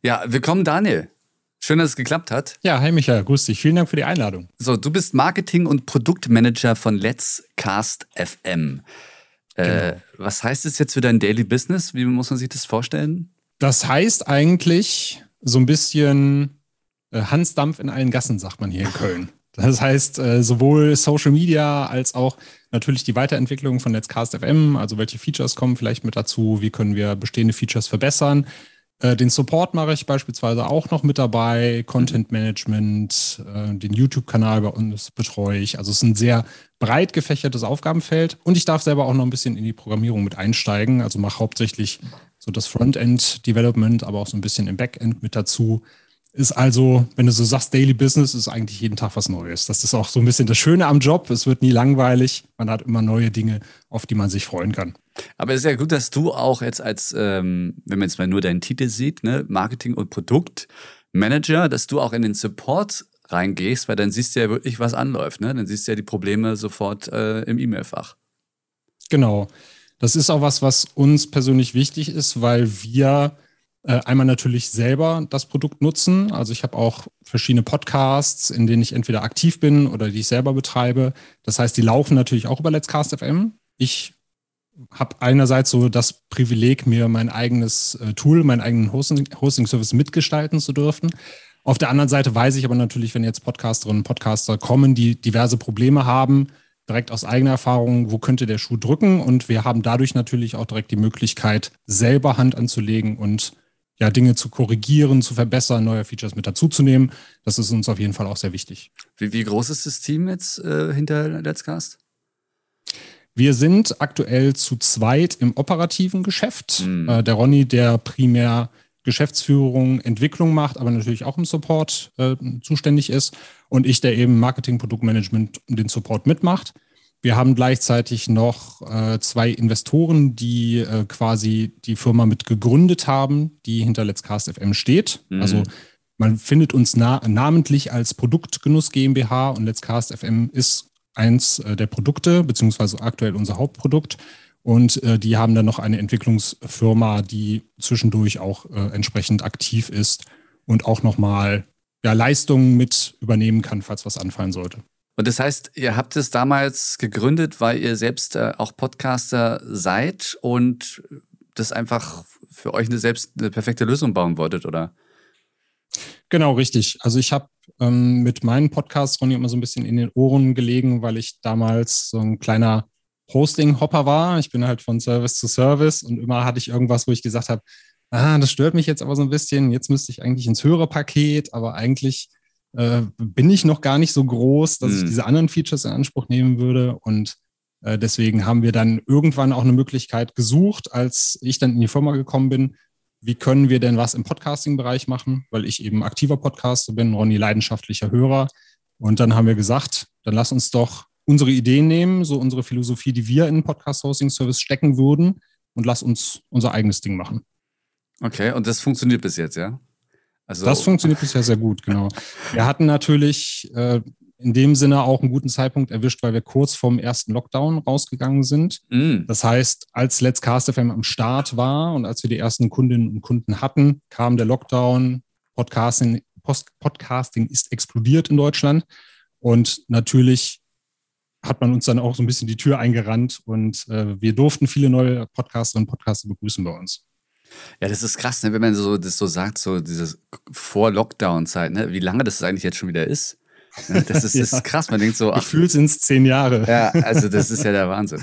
Ja, willkommen Daniel. Schön, dass es geklappt hat. Ja, hi Michael, grüß dich. Vielen Dank für die Einladung. So, du bist Marketing- und Produktmanager von Let's Cast FM. Äh, genau. was heißt es jetzt für dein Daily Business? Wie muss man sich das vorstellen? Das heißt eigentlich so ein bisschen äh, Hansdampf in allen Gassen, sagt man hier in Köln. Das heißt, äh, sowohl Social Media als auch natürlich die Weiterentwicklung von Netzcast FM, also welche Features kommen vielleicht mit dazu, wie können wir bestehende Features verbessern. Äh, den Support mache ich beispielsweise auch noch mit dabei, Content Management, äh, den YouTube-Kanal bei uns betreue ich. Also es ist ein sehr breit gefächertes Aufgabenfeld und ich darf selber auch noch ein bisschen in die Programmierung mit einsteigen. Also mache hauptsächlich so das Frontend-Development, aber auch so ein bisschen im Backend mit dazu. Ist also, wenn du so sagst, Daily Business ist eigentlich jeden Tag was Neues. Das ist auch so ein bisschen das Schöne am Job. Es wird nie langweilig. Man hat immer neue Dinge, auf die man sich freuen kann. Aber es ist ja gut, dass du auch jetzt als, ähm, wenn man jetzt mal nur deinen Titel sieht, ne, Marketing- und Produktmanager, dass du auch in den Support reingehst, weil dann siehst du ja wirklich, was anläuft. Ne? Dann siehst du ja die Probleme sofort äh, im E-Mail-Fach. Genau. Das ist auch was, was uns persönlich wichtig ist, weil wir einmal natürlich selber das Produkt nutzen. Also ich habe auch verschiedene Podcasts, in denen ich entweder aktiv bin oder die ich selber betreibe. Das heißt, die laufen natürlich auch über Let's Cast FM. Ich habe einerseits so das Privileg, mir mein eigenes äh, Tool, meinen eigenen Hosting-Service mitgestalten zu dürfen. Auf der anderen Seite weiß ich aber natürlich, wenn jetzt Podcasterinnen und Podcaster kommen, die diverse Probleme haben, direkt aus eigener Erfahrung, wo könnte der Schuh drücken? Und wir haben dadurch natürlich auch direkt die Möglichkeit, selber Hand anzulegen und ja, Dinge zu korrigieren, zu verbessern, neue Features mit dazuzunehmen. Das ist uns auf jeden Fall auch sehr wichtig. Wie, wie groß ist das Team jetzt äh, hinter Let's Cast? Wir sind aktuell zu zweit im operativen Geschäft. Mhm. Äh, der Ronny, der primär Geschäftsführung, Entwicklung macht, aber natürlich auch im Support äh, zuständig ist. Und ich, der eben Marketing, Produktmanagement und den Support mitmacht. Wir haben gleichzeitig noch äh, zwei Investoren, die äh, quasi die Firma mit gegründet haben, die hinter Let's Cast FM steht. Mhm. Also man findet uns na namentlich als Produktgenuss GmbH und Let's Cast FM ist eins äh, der Produkte, beziehungsweise aktuell unser Hauptprodukt. Und äh, die haben dann noch eine Entwicklungsfirma, die zwischendurch auch äh, entsprechend aktiv ist und auch nochmal ja, Leistungen mit übernehmen kann, falls was anfallen sollte. Und das heißt, ihr habt es damals gegründet, weil ihr selbst äh, auch Podcaster seid und das einfach für euch eine selbst eine perfekte Lösung bauen wolltet, oder? Genau, richtig. Also ich habe ähm, mit meinen Podcasts Ronny immer so ein bisschen in den Ohren gelegen, weil ich damals so ein kleiner Hosting-Hopper war. Ich bin halt von Service zu Service und immer hatte ich irgendwas, wo ich gesagt habe, ah, das stört mich jetzt aber so ein bisschen. Jetzt müsste ich eigentlich ins höhere Paket, aber eigentlich äh, bin ich noch gar nicht so groß, dass mhm. ich diese anderen Features in Anspruch nehmen würde. Und äh, deswegen haben wir dann irgendwann auch eine Möglichkeit gesucht, als ich dann in die Firma gekommen bin. Wie können wir denn was im Podcasting-Bereich machen? Weil ich eben aktiver Podcaster bin, Ronny leidenschaftlicher Hörer. Und dann haben wir gesagt, dann lass uns doch unsere Ideen nehmen, so unsere Philosophie, die wir in den Podcast-Hosting-Service stecken würden und lass uns unser eigenes Ding machen. Okay, und das funktioniert bis jetzt, ja? Also das funktioniert bisher sehr gut, genau. Wir hatten natürlich äh, in dem Sinne auch einen guten Zeitpunkt erwischt, weil wir kurz vorm ersten Lockdown rausgegangen sind. Mm. Das heißt, als Let's Cast FM am Start war und als wir die ersten Kundinnen und Kunden hatten, kam der Lockdown. Podcasting, Post Podcasting ist explodiert in Deutschland. Und natürlich hat man uns dann auch so ein bisschen die Tür eingerannt und äh, wir durften viele neue Podcaster und Podcaster begrüßen bei uns. Ja, das ist krass, ne? wenn man so, das so sagt, so diese Vor-Lockdown-Zeit, ne? wie lange das eigentlich jetzt schon wieder ist. Das ist, ja. ist krass. Man denkt so. Ach, ich fühle es zehn Jahre. Ja, also das ist ja der Wahnsinn.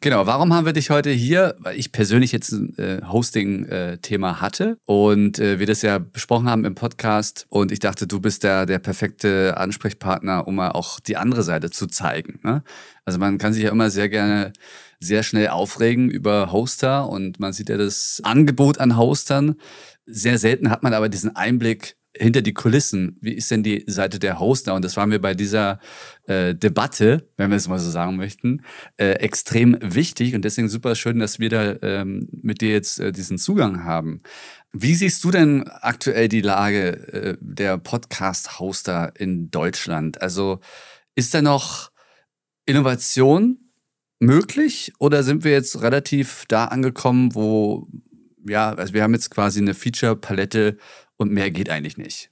Genau. Warum haben wir dich heute hier? Weil ich persönlich jetzt ein äh, Hosting-Thema hatte und äh, wir das ja besprochen haben im Podcast. Und ich dachte, du bist der, der perfekte Ansprechpartner, um mal auch die andere Seite zu zeigen. Ne? Also man kann sich ja immer sehr gerne sehr schnell aufregen über Hoster und man sieht ja das Angebot an Hostern. Sehr selten hat man aber diesen Einblick hinter die Kulissen. Wie ist denn die Seite der Hoster? Und das war mir bei dieser äh, Debatte, wenn wir es mal so sagen möchten, äh, extrem wichtig und deswegen super schön, dass wir da ähm, mit dir jetzt äh, diesen Zugang haben. Wie siehst du denn aktuell die Lage äh, der Podcast-Hoster in Deutschland? Also ist da noch Innovation möglich oder sind wir jetzt relativ da angekommen, wo, ja, also wir haben jetzt quasi eine Feature-Palette und mehr geht eigentlich nicht.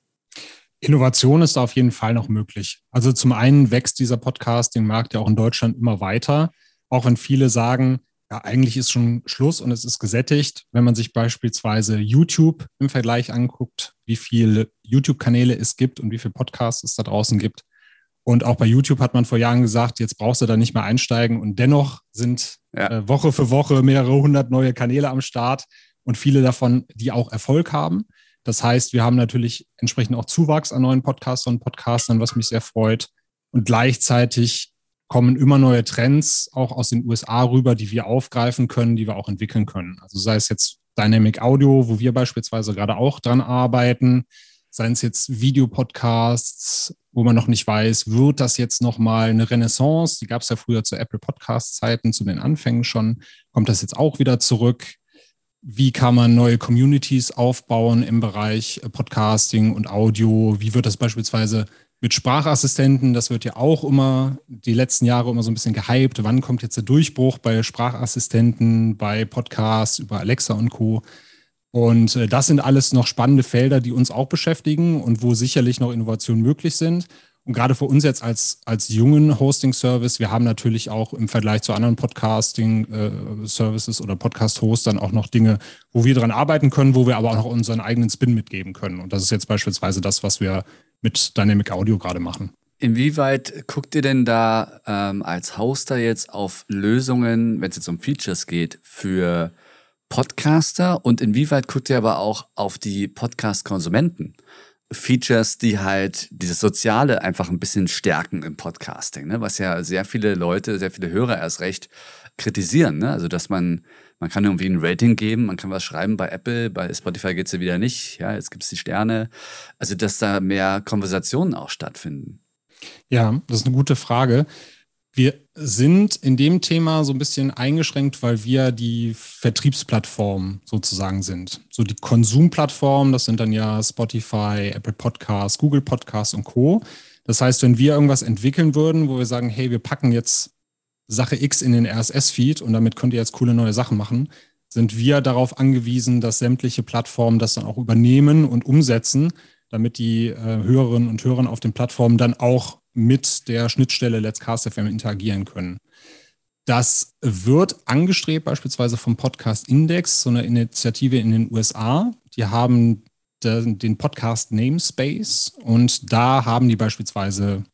Innovation ist da auf jeden Fall noch möglich. Also zum einen wächst dieser Podcasting-Markt ja auch in Deutschland immer weiter, auch wenn viele sagen, ja, eigentlich ist schon Schluss und es ist gesättigt. Wenn man sich beispielsweise YouTube im Vergleich anguckt, wie viele YouTube-Kanäle es gibt und wie viele Podcasts es da draußen gibt. Und auch bei YouTube hat man vor Jahren gesagt, jetzt brauchst du da nicht mehr einsteigen. Und dennoch sind ja. äh, Woche für Woche mehrere hundert neue Kanäle am Start und viele davon, die auch Erfolg haben. Das heißt, wir haben natürlich entsprechend auch Zuwachs an neuen Podcastern und Podcastern, was mich sehr freut. Und gleichzeitig kommen immer neue Trends auch aus den USA rüber, die wir aufgreifen können, die wir auch entwickeln können. Also sei es jetzt Dynamic Audio, wo wir beispielsweise gerade auch dran arbeiten, seien es jetzt Videopodcasts, wo man noch nicht weiß, wird das jetzt nochmal eine Renaissance? Die gab es ja früher zu Apple Podcast-Zeiten, zu den Anfängen schon. Kommt das jetzt auch wieder zurück? wie kann man neue Communities aufbauen im Bereich äh, Podcasting und Audio? Wie wird das beispielsweise mit Sprachassistenten? Das wird ja auch immer die letzten Jahre immer so ein bisschen gehypt. Wann kommt jetzt der Durchbruch bei Sprachassistenten, bei Podcasts über Alexa und Co.? Und äh, das sind alles noch spannende Felder, die uns auch beschäftigen und wo sicherlich noch Innovationen möglich sind. Und gerade für uns jetzt als, als jungen Hosting-Service, wir haben natürlich auch im Vergleich zu anderen Podcasting-Services oder Podcast-Hostern auch noch Dinge, wo wir dran arbeiten können, wo wir aber auch noch unseren eigenen Spin mitgeben können. Und das ist jetzt beispielsweise das, was wir mit Dynamic Audio gerade machen. Inwieweit guckt ihr denn da ähm, als Hoster jetzt auf Lösungen, wenn es jetzt um Features geht, für Podcaster und inwieweit guckt ihr aber auch auf die Podcast-Konsumenten? Features, die halt dieses Soziale einfach ein bisschen stärken im Podcasting, ne? was ja sehr viele Leute, sehr viele Hörer erst recht kritisieren. Ne? Also, dass man, man kann irgendwie ein Rating geben, man kann was schreiben bei Apple, bei Spotify geht es ja wieder nicht. Ja, jetzt gibt es die Sterne. Also, dass da mehr Konversationen auch stattfinden. Ja, das ist eine gute Frage. Wir sind in dem Thema so ein bisschen eingeschränkt, weil wir die Vertriebsplattform sozusagen sind. So die Konsumplattform, das sind dann ja Spotify, Apple Podcasts, Google Podcasts und Co. Das heißt, wenn wir irgendwas entwickeln würden, wo wir sagen, hey, wir packen jetzt Sache X in den RSS-Feed und damit könnt ihr jetzt coole neue Sachen machen, sind wir darauf angewiesen, dass sämtliche Plattformen das dann auch übernehmen und umsetzen, damit die äh, Hörerinnen und Hörer auf den Plattformen dann auch mit der Schnittstelle Let's Cast FM interagieren können. Das wird angestrebt beispielsweise vom Podcast Index, so eine Initiative in den USA. Die haben den Podcast Namespace und da haben die beispielsweise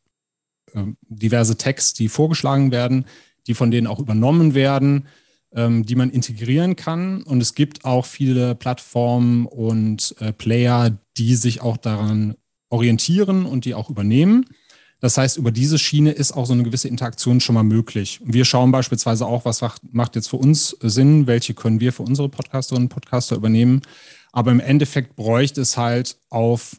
ähm, diverse Tags, die vorgeschlagen werden, die von denen auch übernommen werden, ähm, die man integrieren kann. Und es gibt auch viele Plattformen und äh, Player, die sich auch daran orientieren und die auch übernehmen. Das heißt, über diese Schiene ist auch so eine gewisse Interaktion schon mal möglich. Und wir schauen beispielsweise auch, was macht jetzt für uns Sinn, welche können wir für unsere Podcasterinnen und Podcaster übernehmen. Aber im Endeffekt bräuchte es halt auf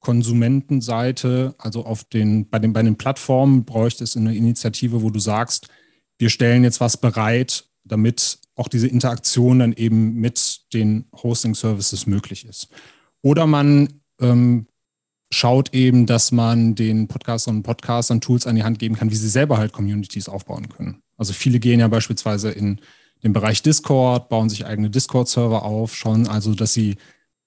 Konsumentenseite, also auf den, bei, den, bei den Plattformen, bräuchte es eine Initiative, wo du sagst, wir stellen jetzt was bereit, damit auch diese Interaktion dann eben mit den Hosting-Services möglich ist. Oder man ähm, schaut eben, dass man den Podcastern und Podcastern Tools an die Hand geben kann, wie sie selber halt Communities aufbauen können. Also viele gehen ja beispielsweise in den Bereich Discord, bauen sich eigene Discord-Server auf, schauen also, dass sie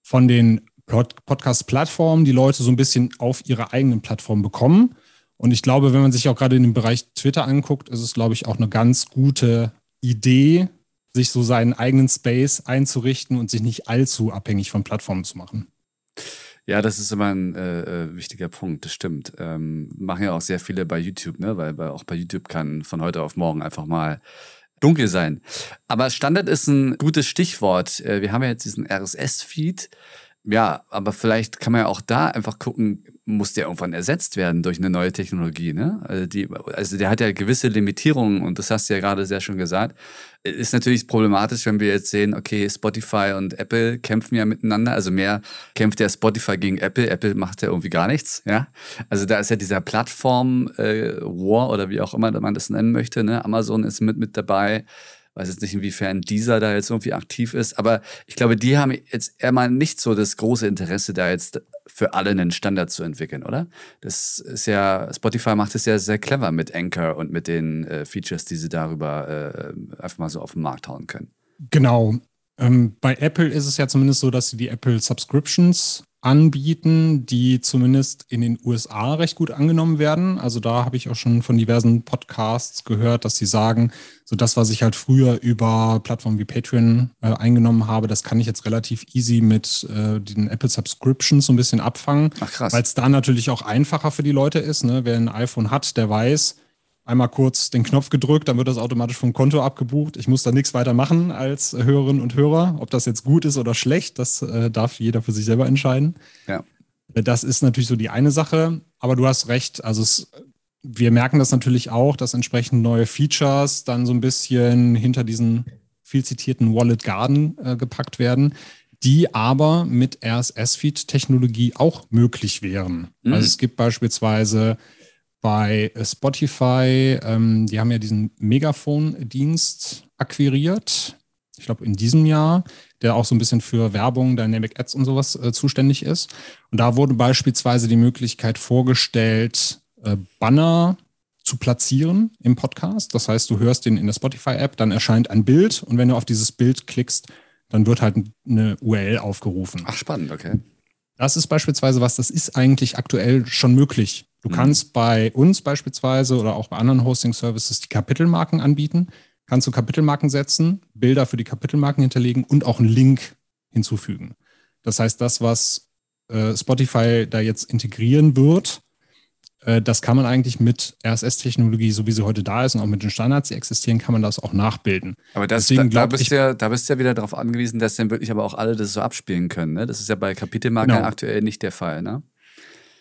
von den Podcast-Plattformen die Leute so ein bisschen auf ihre eigenen Plattformen bekommen. Und ich glaube, wenn man sich auch gerade in dem Bereich Twitter anguckt, ist es, glaube ich, auch eine ganz gute Idee, sich so seinen eigenen Space einzurichten und sich nicht allzu abhängig von Plattformen zu machen. Ja, das ist immer ein äh, äh, wichtiger Punkt, das stimmt. Ähm, machen ja auch sehr viele bei YouTube, ne? weil, weil auch bei YouTube kann von heute auf morgen einfach mal dunkel sein. Aber Standard ist ein gutes Stichwort. Äh, wir haben ja jetzt diesen RSS-Feed. Ja, aber vielleicht kann man ja auch da einfach gucken, muss der irgendwann ersetzt werden durch eine neue Technologie. Ne? Also, die, also der hat ja gewisse Limitierungen und das hast du ja gerade sehr schön gesagt. Ist natürlich problematisch, wenn wir jetzt sehen, okay, Spotify und Apple kämpfen ja miteinander. Also mehr kämpft ja Spotify gegen Apple. Apple macht ja irgendwie gar nichts. Ja? Also da ist ja dieser Plattform-War äh, oder wie auch immer man das nennen möchte. Ne? Amazon ist mit, mit dabei weiß jetzt nicht, inwiefern dieser da jetzt irgendwie aktiv ist, aber ich glaube, die haben jetzt eher mal nicht so das große Interesse, da jetzt für alle einen Standard zu entwickeln, oder? Das ist ja, Spotify macht es ja sehr clever mit Anchor und mit den äh, Features, die sie darüber äh, einfach mal so auf den Markt hauen können. Genau. Ähm, bei Apple ist es ja zumindest so, dass sie die Apple Subscriptions anbieten, die zumindest in den USA recht gut angenommen werden. Also da habe ich auch schon von diversen Podcasts gehört, dass sie sagen, so das, was ich halt früher über Plattformen wie Patreon äh, eingenommen habe, das kann ich jetzt relativ easy mit äh, den Apple Subscriptions so ein bisschen abfangen. Weil es da natürlich auch einfacher für die Leute ist. Ne? Wer ein iPhone hat, der weiß, einmal kurz den Knopf gedrückt, dann wird das automatisch vom Konto abgebucht. Ich muss da nichts weiter machen als Hörerinnen und Hörer. Ob das jetzt gut ist oder schlecht, das äh, darf jeder für sich selber entscheiden. Ja. Äh, das ist natürlich so die eine Sache, aber du hast recht. Also es, wir merken das natürlich auch, dass entsprechend neue Features dann so ein bisschen hinter diesen viel zitierten Wallet Garden äh, gepackt werden, die aber mit RSS-Feed-Technologie auch möglich wären. Mhm. Also es gibt beispielsweise bei Spotify, ähm, die haben ja diesen Megafon-Dienst akquiriert. Ich glaube, in diesem Jahr, der auch so ein bisschen für Werbung, Dynamic Ads und sowas äh, zuständig ist. Und da wurde beispielsweise die Möglichkeit vorgestellt, äh, Banner zu platzieren im Podcast. Das heißt, du hörst den in der Spotify-App, dann erscheint ein Bild und wenn du auf dieses Bild klickst, dann wird halt eine URL aufgerufen. Ach, spannend, okay. Das ist beispielsweise was, das ist eigentlich aktuell schon möglich. Du mhm. kannst bei uns beispielsweise oder auch bei anderen Hosting-Services die Kapitelmarken anbieten. Kannst du Kapitelmarken setzen, Bilder für die Kapitelmarken hinterlegen und auch einen Link hinzufügen. Das heißt, das, was äh, Spotify da jetzt integrieren wird, äh, das kann man eigentlich mit RSS-Technologie, so wie sie heute da ist und auch mit den Standards, die existieren, kann man das auch nachbilden. Aber das, Deswegen, da, da, bist ich, ja, da bist du ja wieder darauf angewiesen, dass dann wirklich aber auch alle das so abspielen können. Ne? Das ist ja bei Kapitelmarken genau. aktuell nicht der Fall. Ne?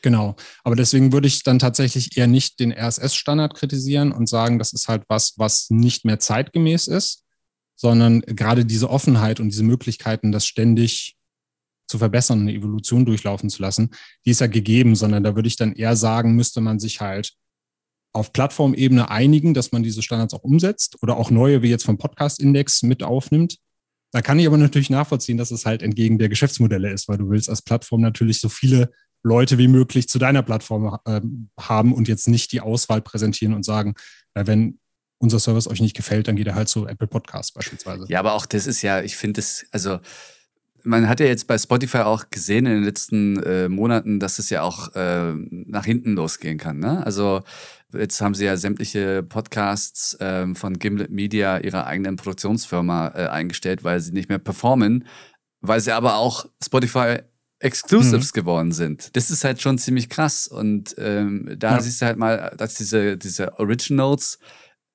Genau. Aber deswegen würde ich dann tatsächlich eher nicht den RSS-Standard kritisieren und sagen, das ist halt was, was nicht mehr zeitgemäß ist, sondern gerade diese Offenheit und diese Möglichkeiten, das ständig zu verbessern, eine Evolution durchlaufen zu lassen, die ist ja gegeben, sondern da würde ich dann eher sagen, müsste man sich halt auf Plattformebene einigen, dass man diese Standards auch umsetzt oder auch neue, wie jetzt vom Podcast-Index, mit aufnimmt. Da kann ich aber natürlich nachvollziehen, dass es halt entgegen der Geschäftsmodelle ist, weil du willst als Plattform natürlich so viele Leute wie möglich zu deiner Plattform äh, haben und jetzt nicht die Auswahl präsentieren und sagen, na, wenn unser Service euch nicht gefällt, dann geht er halt zu Apple Podcasts beispielsweise. Ja, aber auch das ist ja, ich finde es, also man hat ja jetzt bei Spotify auch gesehen in den letzten äh, Monaten, dass es ja auch äh, nach hinten losgehen kann. Ne? Also jetzt haben sie ja sämtliche Podcasts ähm, von Gimlet Media ihrer eigenen Produktionsfirma äh, eingestellt, weil sie nicht mehr performen, weil sie aber auch Spotify Exclusives mhm. geworden sind. Das ist halt schon ziemlich krass. Und ähm, da ja. siehst du halt mal, dass diese, diese Originals,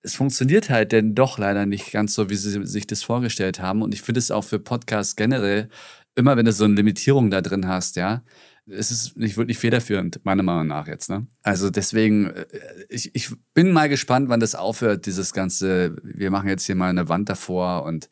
es funktioniert halt denn doch leider nicht ganz so, wie sie sich das vorgestellt haben. Und ich finde es auch für Podcasts generell, immer wenn du so eine Limitierung da drin hast, ja, es ist nicht wirklich federführend, meiner Meinung nach jetzt. Ne? Also deswegen, äh, ich, ich bin mal gespannt, wann das aufhört, dieses ganze, wir machen jetzt hier mal eine Wand davor und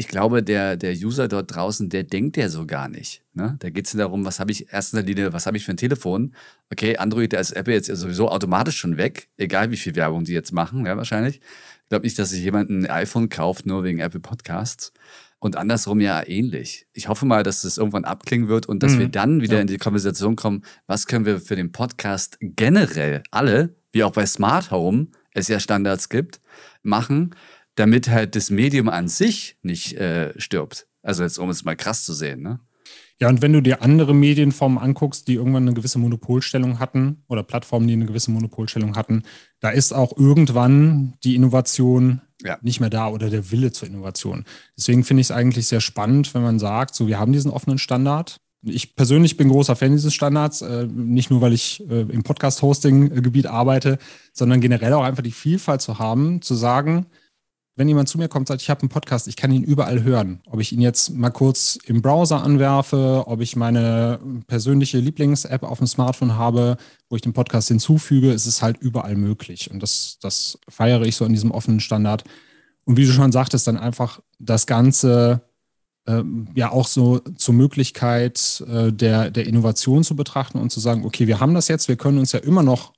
ich glaube, der, der User dort draußen, der denkt ja so gar nicht. Ne? Da geht es darum, was habe ich erst in der Linie, was habe ich für ein Telefon? Okay, Android, da ist Apple jetzt sowieso automatisch schon weg, egal wie viel Werbung die jetzt machen, ja, wahrscheinlich. Ich glaube nicht, dass sich jemand ein iPhone kauft, nur wegen Apple Podcasts. Und andersrum ja ähnlich. Ich hoffe mal, dass es irgendwann abklingen wird und dass mhm. wir dann wieder ja. in die Konversation kommen, was können wir für den Podcast generell alle, wie auch bei Smart Home es ja Standards gibt, machen, damit halt das Medium an sich nicht äh, stirbt. Also jetzt, um es mal krass zu sehen, ne? Ja, und wenn du dir andere Medienformen anguckst, die irgendwann eine gewisse Monopolstellung hatten oder Plattformen, die eine gewisse Monopolstellung hatten, da ist auch irgendwann die Innovation ja. nicht mehr da oder der Wille zur Innovation. Deswegen finde ich es eigentlich sehr spannend, wenn man sagt, so wir haben diesen offenen Standard. Ich persönlich bin großer Fan dieses Standards, äh, nicht nur, weil ich äh, im Podcast-Hosting-Gebiet arbeite, sondern generell auch einfach die Vielfalt zu haben, zu sagen, wenn jemand zu mir kommt und sagt, ich habe einen Podcast, ich kann ihn überall hören. Ob ich ihn jetzt mal kurz im Browser anwerfe, ob ich meine persönliche Lieblings-App auf dem Smartphone habe, wo ich den Podcast hinzufüge, ist es halt überall möglich. Und das, das feiere ich so in diesem offenen Standard. Und wie du schon sagtest, dann einfach das Ganze äh, ja auch so zur Möglichkeit äh, der, der Innovation zu betrachten und zu sagen, okay, wir haben das jetzt, wir können uns ja immer noch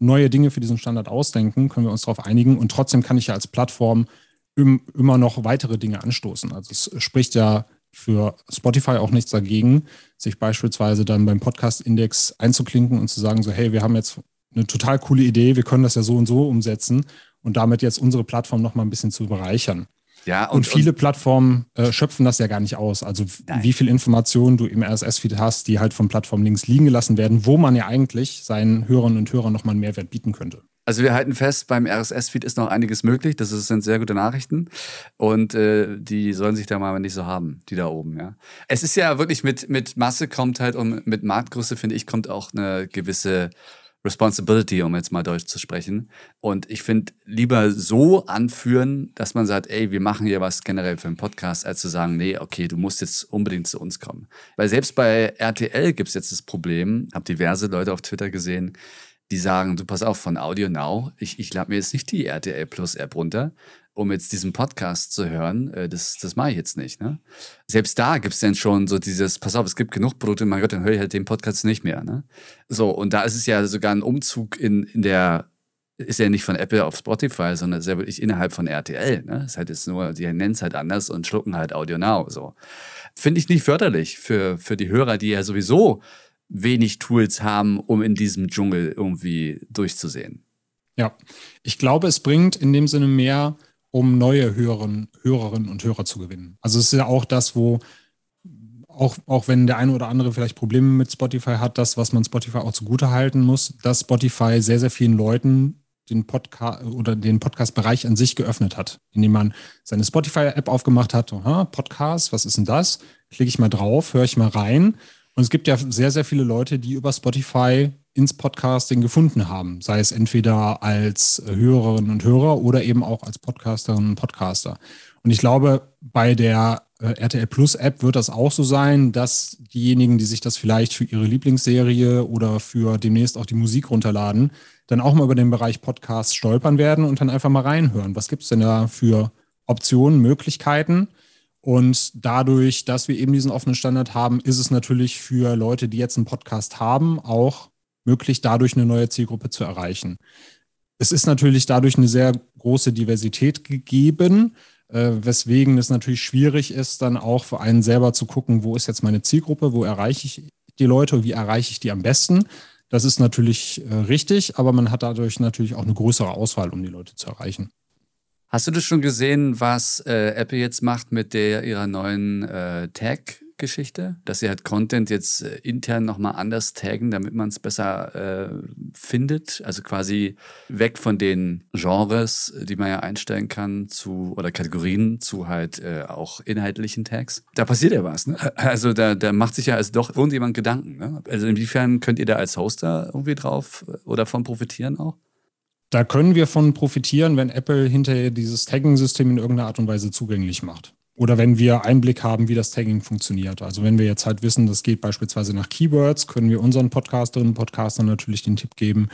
neue Dinge für diesen Standard ausdenken, können wir uns darauf einigen und trotzdem kann ich ja als Plattform immer noch weitere Dinge anstoßen. Also es spricht ja für Spotify auch nichts dagegen, sich beispielsweise dann beim Podcast-Index einzuklinken und zu sagen, so, hey, wir haben jetzt eine total coole Idee, wir können das ja so und so umsetzen und damit jetzt unsere Plattform noch mal ein bisschen zu bereichern. Ja, und, und viele und, Plattformen äh, schöpfen das ja gar nicht aus. Also nein. wie viel Informationen du im RSS-Feed hast, die halt von Plattformen links liegen gelassen werden, wo man ja eigentlich seinen Hörern und Hörern nochmal einen Mehrwert bieten könnte. Also wir halten fest, beim RSS-Feed ist noch einiges möglich. Das sind sehr gute Nachrichten. Und äh, die sollen sich da mal nicht so haben, die da oben, ja. Es ist ja wirklich mit, mit Masse kommt halt und mit Marktgröße, finde ich, kommt auch eine gewisse Responsibility, um jetzt mal Deutsch zu sprechen. Und ich finde, lieber so anführen, dass man sagt, ey, wir machen hier was generell für einen Podcast, als zu sagen, nee, okay, du musst jetzt unbedingt zu uns kommen. Weil selbst bei RTL gibt es jetzt das Problem, habe diverse Leute auf Twitter gesehen, die sagen, du pass auf, von Audio Now, ich, ich lade mir jetzt nicht die RTL Plus App runter, um jetzt diesen Podcast zu hören. Äh, das, das mache ich jetzt nicht. Ne? Selbst da gibt es dann schon so dieses, pass auf, es gibt genug Produkte, mein Gott, dann höre ich halt den Podcast nicht mehr. Ne? So, und da ist es ja sogar ein Umzug in, in der, ist ja nicht von Apple auf Spotify, sondern ist ja wirklich innerhalb von RTL. Ne? ist halt jetzt nur, die nennen es halt anders und schlucken halt Audio Now. So. Finde ich nicht förderlich für, für die Hörer, die ja sowieso wenig Tools haben, um in diesem Dschungel irgendwie durchzusehen. Ja, ich glaube, es bringt in dem Sinne mehr, um neue Hörerinnen, Hörerinnen und Hörer zu gewinnen. Also es ist ja auch das, wo auch, auch wenn der eine oder andere vielleicht Probleme mit Spotify hat, das, was man Spotify auch zugute halten muss, dass Spotify sehr, sehr vielen Leuten den Podcast oder den Podcast-Bereich an sich geöffnet hat, indem man seine Spotify-App aufgemacht hat. Aha, Podcast, was ist denn das? Klicke ich mal drauf, höre ich mal rein und es gibt ja sehr, sehr viele Leute, die über Spotify ins Podcasting gefunden haben, sei es entweder als Hörerinnen und Hörer oder eben auch als Podcasterinnen und Podcaster. Und ich glaube, bei der äh, RTL Plus App wird das auch so sein, dass diejenigen, die sich das vielleicht für ihre Lieblingsserie oder für demnächst auch die Musik runterladen, dann auch mal über den Bereich Podcast stolpern werden und dann einfach mal reinhören. Was gibt es denn da für Optionen, Möglichkeiten? Und dadurch, dass wir eben diesen offenen Standard haben, ist es natürlich für Leute, die jetzt einen Podcast haben, auch möglich, dadurch eine neue Zielgruppe zu erreichen. Es ist natürlich dadurch eine sehr große Diversität gegeben, äh, weswegen es natürlich schwierig ist, dann auch für einen selber zu gucken, wo ist jetzt meine Zielgruppe, wo erreiche ich die Leute, wie erreiche ich die am besten. Das ist natürlich äh, richtig, aber man hat dadurch natürlich auch eine größere Auswahl, um die Leute zu erreichen. Hast du das schon gesehen, was äh, Apple jetzt macht mit der ihrer neuen äh, Tag-Geschichte? Dass sie halt Content jetzt äh, intern nochmal anders taggen, damit man es besser äh, findet. Also quasi weg von den Genres, die man ja einstellen kann, zu oder Kategorien zu halt äh, auch inhaltlichen Tags. Da passiert ja was. Ne? Also da, da macht sich ja also doch irgendjemand Gedanken. Ne? Also inwiefern könnt ihr da als Hoster irgendwie drauf äh, oder von profitieren auch? Da können wir von profitieren, wenn Apple hinterher dieses Tagging-System in irgendeiner Art und Weise zugänglich macht. Oder wenn wir Einblick haben, wie das Tagging funktioniert. Also wenn wir jetzt halt wissen, das geht beispielsweise nach Keywords, können wir unseren Podcasterinnen und Podcastern natürlich den Tipp geben,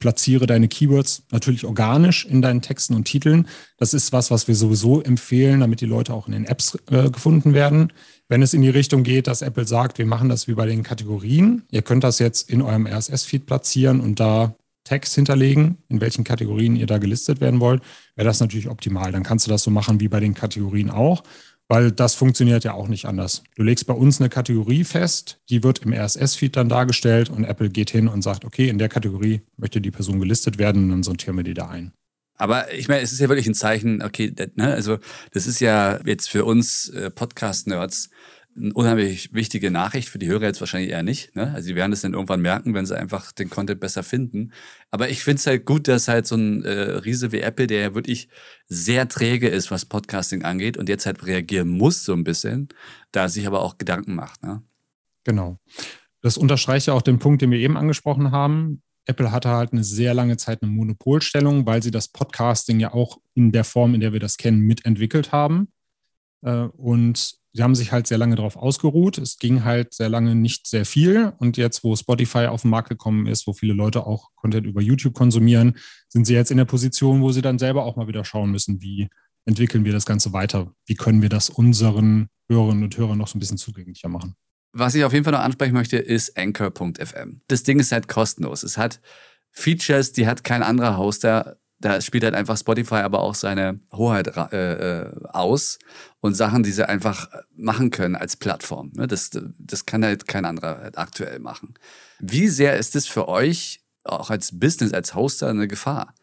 platziere deine Keywords natürlich organisch in deinen Texten und Titeln. Das ist was, was wir sowieso empfehlen, damit die Leute auch in den Apps äh, gefunden werden. Wenn es in die Richtung geht, dass Apple sagt, wir machen das wie bei den Kategorien, ihr könnt das jetzt in eurem RSS-Feed platzieren und da Tags hinterlegen, in welchen Kategorien ihr da gelistet werden wollt, wäre das natürlich optimal. Dann kannst du das so machen wie bei den Kategorien auch, weil das funktioniert ja auch nicht anders. Du legst bei uns eine Kategorie fest, die wird im RSS-Feed dann dargestellt und Apple geht hin und sagt, okay, in der Kategorie möchte die Person gelistet werden und dann sortieren wir die da ein. Aber ich meine, es ist ja wirklich ein Zeichen, okay, ne, also das ist ja jetzt für uns äh, Podcast-Nerds eine unheimlich wichtige Nachricht für die Hörer jetzt wahrscheinlich eher nicht. Ne? Also sie werden es dann irgendwann merken, wenn sie einfach den Content besser finden. Aber ich finde es halt gut, dass halt so ein äh, Riese wie Apple, der ja wirklich sehr träge ist, was Podcasting angeht und jetzt halt reagieren muss so ein bisschen, da sich aber auch Gedanken macht. Ne? Genau. Das unterstreicht ja auch den Punkt, den wir eben angesprochen haben. Apple hatte halt eine sehr lange Zeit eine Monopolstellung, weil sie das Podcasting ja auch in der Form, in der wir das kennen, mitentwickelt haben. Äh, und sie haben sich halt sehr lange darauf ausgeruht. Es ging halt sehr lange nicht sehr viel. Und jetzt, wo Spotify auf den Markt gekommen ist, wo viele Leute auch Content über YouTube konsumieren, sind sie jetzt in der Position, wo sie dann selber auch mal wieder schauen müssen, wie entwickeln wir das Ganze weiter? Wie können wir das unseren Hörerinnen und Hörern noch so ein bisschen zugänglicher machen? Was ich auf jeden Fall noch ansprechen möchte, ist Anchor.fm. Das Ding ist halt kostenlos. Es hat Features, die hat kein anderer Hoster da spielt halt einfach Spotify aber auch seine Hoheit äh, äh, aus und Sachen, die sie einfach machen können als Plattform. Ne? Das, das kann halt kein anderer halt aktuell machen. Wie sehr ist das für euch auch als Business, als Hoster eine Gefahr?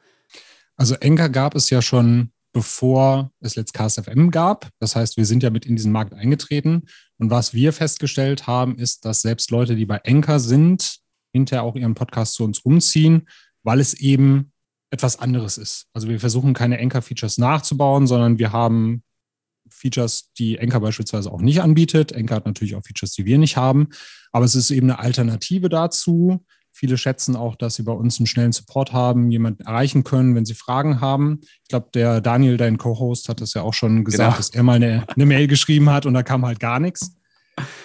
Also Enker gab es ja schon bevor es Let's Cast FM gab. Das heißt, wir sind ja mit in diesen Markt eingetreten. Und was wir festgestellt haben, ist, dass selbst Leute, die bei Enker sind, hinterher auch ihren Podcast zu uns umziehen, weil es eben etwas anderes ist. Also wir versuchen keine Enker-Features nachzubauen, sondern wir haben Features, die Enker beispielsweise auch nicht anbietet. Enker hat natürlich auch Features, die wir nicht haben, aber es ist eben eine Alternative dazu. Viele schätzen auch, dass sie bei uns einen schnellen Support haben, jemanden erreichen können, wenn sie Fragen haben. Ich glaube, der Daniel, dein Co-Host, hat das ja auch schon gesagt, genau. dass er mal eine, eine Mail geschrieben hat und da kam halt gar nichts.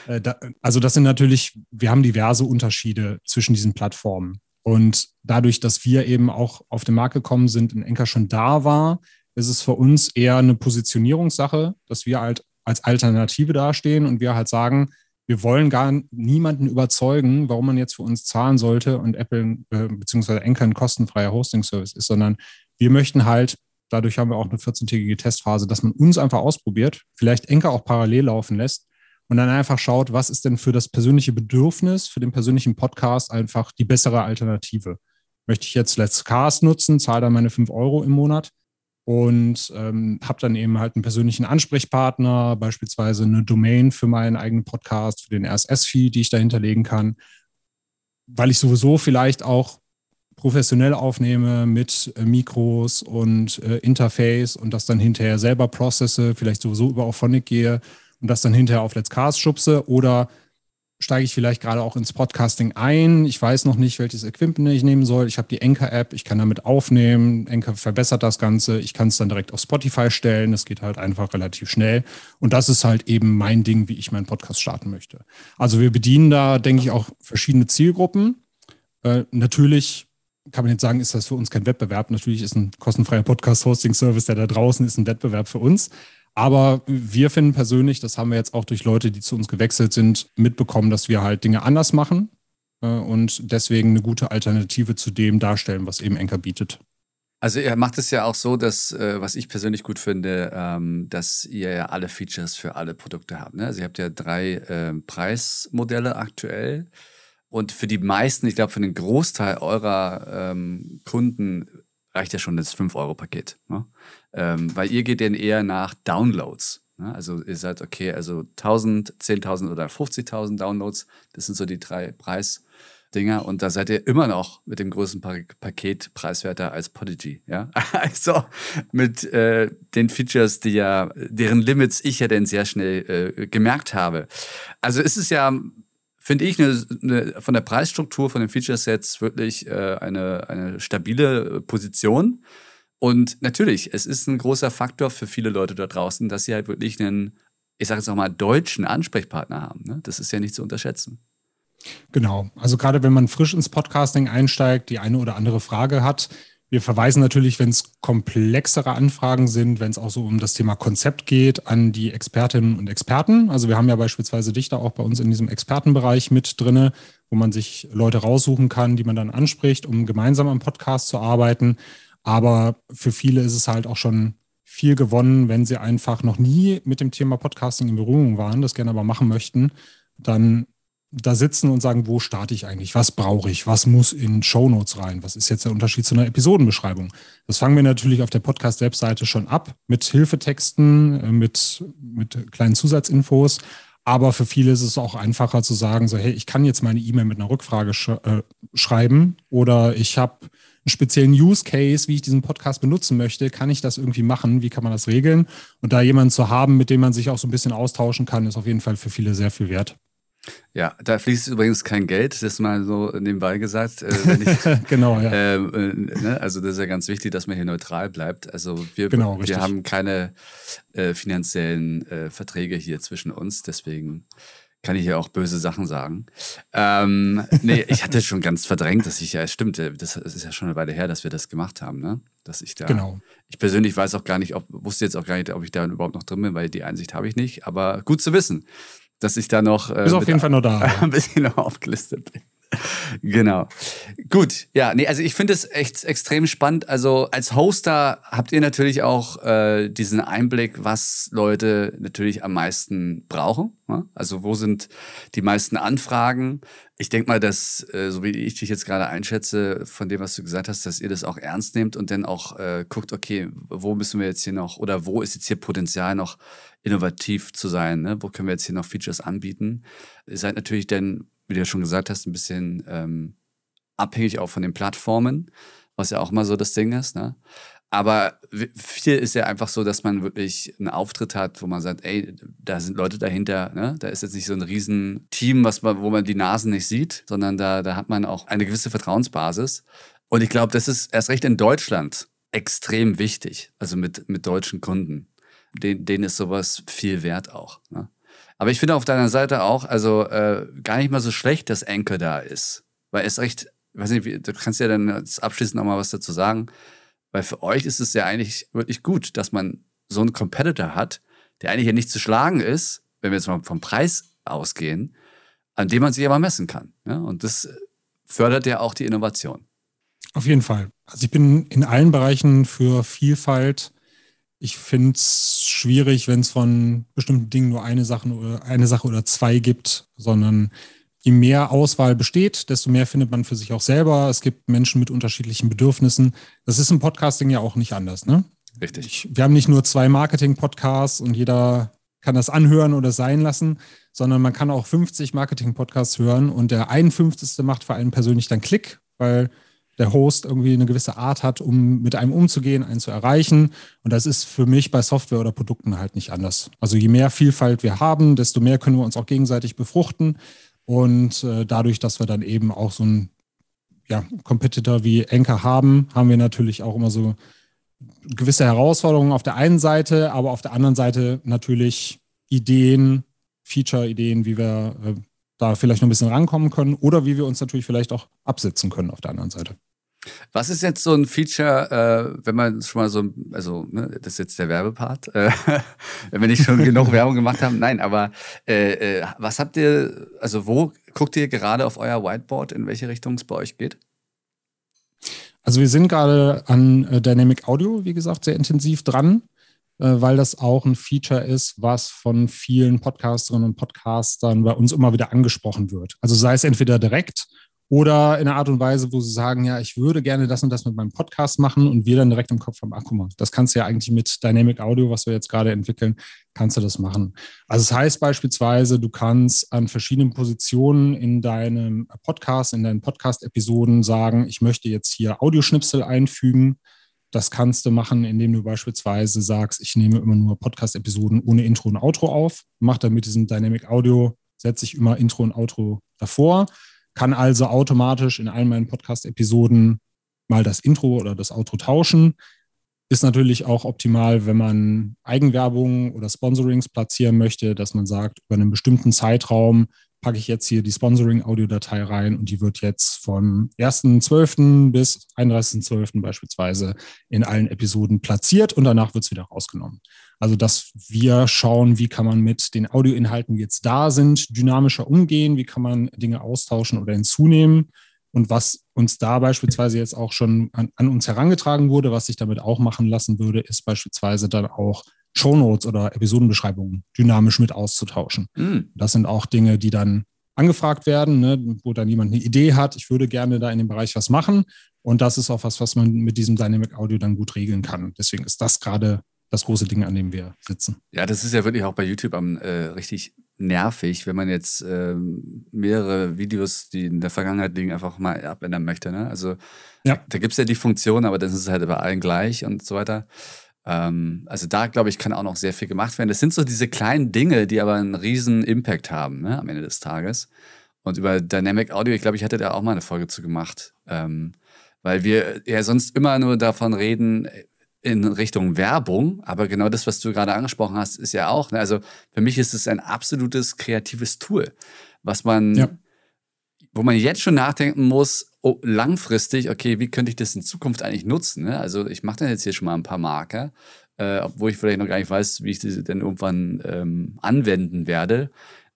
Äh, also das sind natürlich, wir haben diverse Unterschiede zwischen diesen Plattformen. Und dadurch, dass wir eben auch auf den Markt gekommen sind und Enker schon da war, ist es für uns eher eine Positionierungssache, dass wir halt als Alternative dastehen und wir halt sagen, wir wollen gar niemanden überzeugen, warum man jetzt für uns zahlen sollte und Apple äh, bzw. Enker ein kostenfreier Hosting-Service ist, sondern wir möchten halt, dadurch haben wir auch eine 14-tägige Testphase, dass man uns einfach ausprobiert, vielleicht Enker auch parallel laufen lässt und dann einfach schaut, was ist denn für das persönliche Bedürfnis, für den persönlichen Podcast einfach die bessere Alternative. Möchte ich jetzt Let's Cast nutzen, zahle dann meine 5 Euro im Monat und ähm, habe dann eben halt einen persönlichen Ansprechpartner, beispielsweise eine Domain für meinen eigenen Podcast, für den RSS-Feed, die ich da hinterlegen kann, weil ich sowieso vielleicht auch professionell aufnehme mit äh, Mikros und äh, Interface und das dann hinterher selber processe, vielleicht sowieso über Auphonic gehe und das dann hinterher auf Let's Cast schubse oder steige ich vielleicht gerade auch ins Podcasting ein. Ich weiß noch nicht, welches Equipment ich nehmen soll. Ich habe die Anchor-App, ich kann damit aufnehmen. Anchor verbessert das Ganze. Ich kann es dann direkt auf Spotify stellen. Das geht halt einfach relativ schnell. Und das ist halt eben mein Ding, wie ich meinen Podcast starten möchte. Also wir bedienen da, denke ich, auch verschiedene Zielgruppen. Äh, natürlich kann man jetzt sagen, ist das für uns kein Wettbewerb. Natürlich ist ein kostenfreier Podcast-Hosting-Service, der da draußen ist, ein Wettbewerb für uns. Aber wir finden persönlich, das haben wir jetzt auch durch Leute, die zu uns gewechselt sind, mitbekommen, dass wir halt Dinge anders machen äh, und deswegen eine gute Alternative zu dem darstellen, was eben Enker bietet. Also ihr macht es ja auch so, dass, äh, was ich persönlich gut finde, ähm, dass ihr ja alle Features für alle Produkte habt. Ne? Also ihr habt ja drei äh, Preismodelle aktuell. Und für die meisten, ich glaube für den Großteil eurer ähm, Kunden reicht ja schon das 5-Euro-Paket. Ne? Ähm, weil ihr geht dann eher nach Downloads. Ne? Also ihr sagt, okay, also 1000, 10.000 oder 50.000 Downloads, das sind so die drei Preisdinger. Und da seid ihr immer noch mit dem größten pa Paket preiswerter als Podigy. Ja? Also mit äh, den Features, die ja, deren Limits ich ja dann sehr schnell äh, gemerkt habe. Also ist es ja finde ich, eine, eine, von der Preisstruktur, von den Feature-Sets wirklich äh, eine, eine stabile Position. Und natürlich, es ist ein großer Faktor für viele Leute da draußen, dass sie halt wirklich einen, ich sage jetzt nochmal, deutschen Ansprechpartner haben. Ne? Das ist ja nicht zu unterschätzen. Genau. Also gerade wenn man frisch ins Podcasting einsteigt, die eine oder andere Frage hat, wir verweisen natürlich, wenn es komplexere Anfragen sind, wenn es auch so um das Thema Konzept geht, an die Expertinnen und Experten. Also wir haben ja beispielsweise Dichter auch bei uns in diesem Expertenbereich mit drinne, wo man sich Leute raussuchen kann, die man dann anspricht, um gemeinsam am Podcast zu arbeiten. Aber für viele ist es halt auch schon viel gewonnen, wenn sie einfach noch nie mit dem Thema Podcasting in Berührung waren, das gerne aber machen möchten, dann da sitzen und sagen, wo starte ich eigentlich? Was brauche ich? Was muss in Shownotes rein? Was ist jetzt der Unterschied zu einer Episodenbeschreibung? Das fangen wir natürlich auf der Podcast-Webseite schon ab mit Hilfetexten, äh, mit, mit kleinen Zusatzinfos. Aber für viele ist es auch einfacher zu sagen, so, hey, ich kann jetzt meine E-Mail mit einer Rückfrage sch äh, schreiben oder ich habe einen speziellen Use Case, wie ich diesen Podcast benutzen möchte. Kann ich das irgendwie machen? Wie kann man das regeln? Und da jemanden zu haben, mit dem man sich auch so ein bisschen austauschen kann, ist auf jeden Fall für viele sehr viel wert. Ja, da fließt übrigens kein Geld, das mal so nebenbei gesagt. Äh, ich, genau, ja. Äh, äh, ne? Also das ist ja ganz wichtig, dass man hier neutral bleibt. Also wir, genau, wir haben keine äh, finanziellen äh, Verträge hier zwischen uns, deswegen kann ich ja auch böse Sachen sagen. Ähm, nee, ich hatte schon ganz verdrängt, dass ich ja, stimmt, äh, das ist ja schon eine Weile her, dass wir das gemacht haben, ne? Dass ich da. Genau. Ich persönlich weiß auch gar nicht, ob, wusste jetzt auch gar nicht, ob ich da überhaupt noch drin bin, weil die Einsicht habe ich nicht. Aber gut zu wissen dass ich da noch. Äh, Ist auf jeden Fall noch da. ein bisschen noch aufgelistet bin. genau. Gut, ja, nee, also ich finde es echt extrem spannend. Also als Hoster habt ihr natürlich auch äh, diesen Einblick, was Leute natürlich am meisten brauchen. Ne? Also wo sind die meisten Anfragen? Ich denke mal, dass, äh, so wie ich dich jetzt gerade einschätze, von dem, was du gesagt hast, dass ihr das auch ernst nehmt und dann auch äh, guckt, okay, wo müssen wir jetzt hier noch oder wo ist jetzt hier Potenzial noch innovativ zu sein? Ne? Wo können wir jetzt hier noch Features anbieten? Ihr seid natürlich dann wie du ja schon gesagt hast, ein bisschen ähm, abhängig auch von den Plattformen, was ja auch mal so das Ding ist. Ne? Aber viel ist ja einfach so, dass man wirklich einen Auftritt hat, wo man sagt, ey, da sind Leute dahinter, ne? Da ist jetzt nicht so ein Riesenteam, was man, wo man die Nasen nicht sieht, sondern da, da hat man auch eine gewisse Vertrauensbasis. Und ich glaube, das ist erst recht in Deutschland extrem wichtig, also mit, mit deutschen Kunden. Den, denen ist sowas viel wert auch. Ne? Aber ich finde auf deiner Seite auch, also äh, gar nicht mal so schlecht, dass Anchor da ist. Weil es recht, ich weiß nicht, du kannst ja dann abschließend noch mal was dazu sagen. Weil für euch ist es ja eigentlich wirklich gut, dass man so einen Competitor hat, der eigentlich ja nicht zu schlagen ist, wenn wir jetzt mal vom Preis ausgehen, an dem man sich aber messen kann. Ja? Und das fördert ja auch die Innovation. Auf jeden Fall. Also ich bin in allen Bereichen für Vielfalt ich finde es schwierig, wenn es von bestimmten Dingen nur eine Sache, oder eine Sache oder zwei gibt, sondern je mehr Auswahl besteht, desto mehr findet man für sich auch selber. Es gibt Menschen mit unterschiedlichen Bedürfnissen. Das ist im Podcasting ja auch nicht anders, ne? Richtig. Ich, wir haben nicht nur zwei Marketing-Podcasts und jeder kann das anhören oder sein lassen, sondern man kann auch 50 Marketing-Podcasts hören und der 51. macht vor allem persönlich dann Klick, weil der Host irgendwie eine gewisse Art hat, um mit einem umzugehen, einen zu erreichen. Und das ist für mich bei Software oder Produkten halt nicht anders. Also je mehr Vielfalt wir haben, desto mehr können wir uns auch gegenseitig befruchten. Und äh, dadurch, dass wir dann eben auch so einen ja, Competitor wie Enker haben, haben wir natürlich auch immer so gewisse Herausforderungen auf der einen Seite, aber auf der anderen Seite natürlich Ideen, Feature-Ideen, wie wir äh, da vielleicht noch ein bisschen rankommen können oder wie wir uns natürlich vielleicht auch absetzen können auf der anderen Seite. Was ist jetzt so ein Feature, äh, wenn man schon mal so, also ne, das ist jetzt der Werbepart, äh, wenn nicht schon genug Werbung gemacht haben, nein, aber äh, äh, was habt ihr, also wo guckt ihr gerade auf euer Whiteboard, in welche Richtung es bei euch geht? Also wir sind gerade an äh, Dynamic Audio, wie gesagt, sehr intensiv dran. Äh, weil das auch ein Feature ist, was von vielen Podcasterinnen und Podcastern bei uns immer wieder angesprochen wird. Also sei es entweder direkt oder in einer Art und Weise, wo sie sagen, ja, ich würde gerne das und das mit meinem Podcast machen und wir dann direkt im Kopf haben, ach guck mal, das kannst du ja eigentlich mit Dynamic Audio, was wir jetzt gerade entwickeln, kannst du das machen. Also es das heißt beispielsweise, du kannst an verschiedenen Positionen in deinem Podcast, in deinen Podcast-Episoden sagen, ich möchte jetzt hier Audioschnipsel einfügen das kannst du machen, indem du beispielsweise sagst, ich nehme immer nur Podcast-Episoden ohne Intro und Outro auf, mache dann mit diesem Dynamic Audio, setze ich immer Intro und Outro davor, kann also automatisch in allen meinen Podcast-Episoden mal das Intro oder das Outro tauschen. Ist natürlich auch optimal, wenn man Eigenwerbung oder Sponsorings platzieren möchte, dass man sagt, über einen bestimmten Zeitraum packe ich jetzt hier die Sponsoring-Audiodatei rein und die wird jetzt vom 1.12. bis 31.12. beispielsweise in allen Episoden platziert und danach wird es wieder rausgenommen. Also, dass wir schauen, wie kann man mit den Audioinhalten, die jetzt da sind, dynamischer umgehen, wie kann man Dinge austauschen oder hinzunehmen. Und was uns da beispielsweise jetzt auch schon an, an uns herangetragen wurde, was sich damit auch machen lassen würde, ist beispielsweise dann auch Shownotes oder Episodenbeschreibungen dynamisch mit auszutauschen. Mhm. Das sind auch Dinge, die dann angefragt werden, ne, wo dann jemand eine Idee hat, ich würde gerne da in dem Bereich was machen. Und das ist auch was, was man mit diesem Dynamic Audio dann gut regeln kann. Deswegen ist das gerade das große Ding, an dem wir sitzen. Ja, das ist ja wirklich auch bei YouTube am äh, richtig nervig, wenn man jetzt äh, mehrere Videos, die in der Vergangenheit liegen, einfach mal abändern möchte. Ne? Also ja. da gibt es ja die Funktion, aber das ist halt bei allen gleich und so weiter. Ähm, also da, glaube ich, kann auch noch sehr viel gemacht werden. Das sind so diese kleinen Dinge, die aber einen riesen Impact haben ne, am Ende des Tages. Und über Dynamic Audio, ich glaube, ich hatte da auch mal eine Folge zu gemacht, ähm, weil wir ja sonst immer nur davon reden in Richtung Werbung, aber genau das, was du gerade angesprochen hast, ist ja auch, ne, also für mich ist es ein absolutes kreatives Tool, was man, ja. wo man jetzt schon nachdenken muss, oh, langfristig, okay, wie könnte ich das in Zukunft eigentlich nutzen? Ne? Also ich mache dann jetzt hier schon mal ein paar Marker, äh, obwohl ich vielleicht noch gar nicht weiß, wie ich diese denn irgendwann ähm, anwenden werde.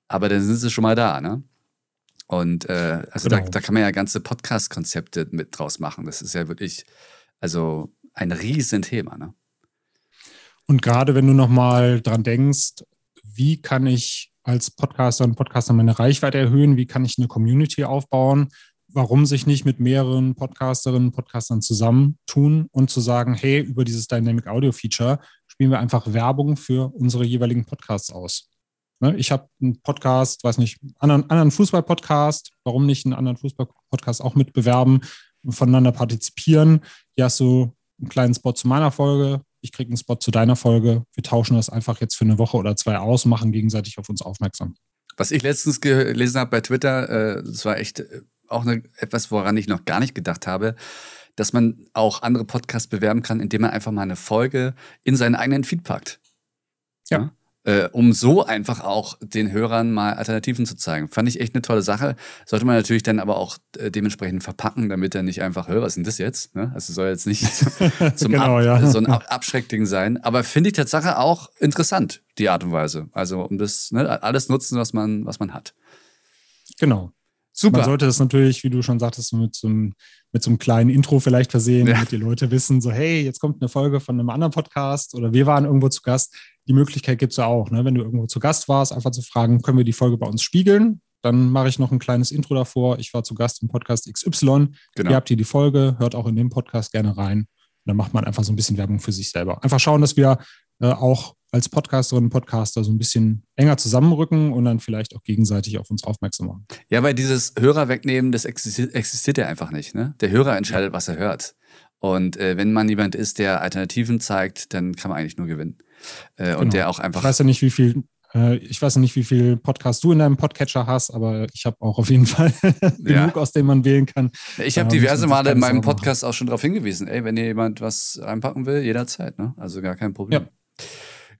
Aber dann sind sie schon mal da. Ne? Und äh, also genau. da, da kann man ja ganze Podcast-Konzepte mit draus machen. Das ist ja wirklich, also ein Riesenthema, ne? Und gerade wenn du nochmal dran denkst, wie kann ich als Podcaster und Podcaster meine Reichweite erhöhen, wie kann ich eine Community aufbauen, warum sich nicht mit mehreren Podcasterinnen und Podcastern zusammentun und zu sagen, hey, über dieses Dynamic Audio Feature spielen wir einfach Werbung für unsere jeweiligen Podcasts aus. Ne, ich habe einen Podcast, weiß nicht, anderen, anderen Fußball-Podcast, warum nicht einen anderen Fußball-Podcast auch mitbewerben, voneinander partizipieren. Hier hast du einen kleinen Spot zu meiner Folge, ich kriege einen Spot zu deiner Folge. Wir tauschen das einfach jetzt für eine Woche oder zwei aus, machen gegenseitig auf uns aufmerksam. Was ich letztens gelesen habe bei Twitter, äh, das war echt äh, auch eine, etwas, woran ich noch gar nicht gedacht habe, dass man auch andere Podcasts bewerben kann, indem man einfach mal eine Folge in seinen eigenen Feed packt. Ja. ja? Äh, um so einfach auch den Hörern mal Alternativen zu zeigen. Fand ich echt eine tolle Sache. Sollte man natürlich dann aber auch äh, dementsprechend verpacken, damit er nicht einfach, hör, was ist denn das jetzt? Ne? Also soll jetzt nicht zum genau, Ab ja. so ein Ab Abschreckding sein. Aber finde ich Tatsache auch interessant, die Art und Weise. Also um das, ne, alles nutzen, was man, was man hat. Genau. Super. Man sollte das natürlich, wie du schon sagtest, mit so einem, mit so einem kleinen Intro vielleicht versehen, ja. damit die Leute wissen, so, hey, jetzt kommt eine Folge von einem anderen Podcast oder wir waren irgendwo zu Gast. Die Möglichkeit gibt es ja auch, ne? wenn du irgendwo zu Gast warst, einfach zu fragen, können wir die Folge bei uns spiegeln? Dann mache ich noch ein kleines Intro davor. Ich war zu Gast im Podcast XY. Genau. Ihr habt hier die Folge, hört auch in dem Podcast gerne rein. Und dann macht man einfach so ein bisschen Werbung für sich selber. Einfach schauen, dass wir äh, auch als Podcasterinnen und Podcaster so ein bisschen enger zusammenrücken und dann vielleicht auch gegenseitig auf uns aufmerksam machen. Ja, weil dieses Hörer wegnehmen, das existiert, existiert ja einfach nicht. Ne? Der Hörer entscheidet, was er hört. Und äh, wenn man jemand ist, der Alternativen zeigt, dann kann man eigentlich nur gewinnen. Äh, genau. Und der auch einfach. Ich weiß ja nicht, wie viel. Äh, ich weiß nicht, wie viel Podcasts du in deinem Podcatcher hast, aber ich habe auch auf jeden Fall genug, ja. aus dem man wählen kann. Ich habe diverse Male in meinem Podcast auch schon darauf hingewiesen, ey, wenn dir jemand was einpacken will, jederzeit, ne? Also gar kein Problem. Ja.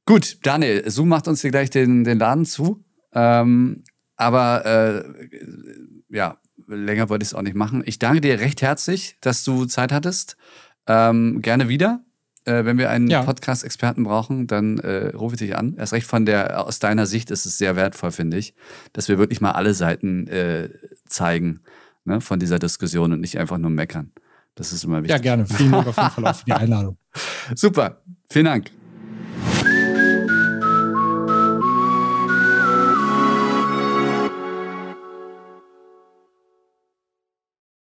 Gut, Daniel, Zoom macht uns hier gleich den, den Laden zu. Ähm, aber äh, ja, länger wollte ich es auch nicht machen. Ich danke dir recht herzlich, dass du Zeit hattest. Ähm, gerne wieder. Äh, wenn wir einen ja. Podcast-Experten brauchen, dann äh, rufe ich dich an. Erst recht von der, aus deiner Sicht ist es sehr wertvoll, finde ich, dass wir wirklich mal alle Seiten äh, zeigen ne, von dieser Diskussion und nicht einfach nur meckern. Das ist immer wichtig. Ja, gerne. Vielen Dank auf jeden Fall auch für die Einladung. Super. Vielen Dank.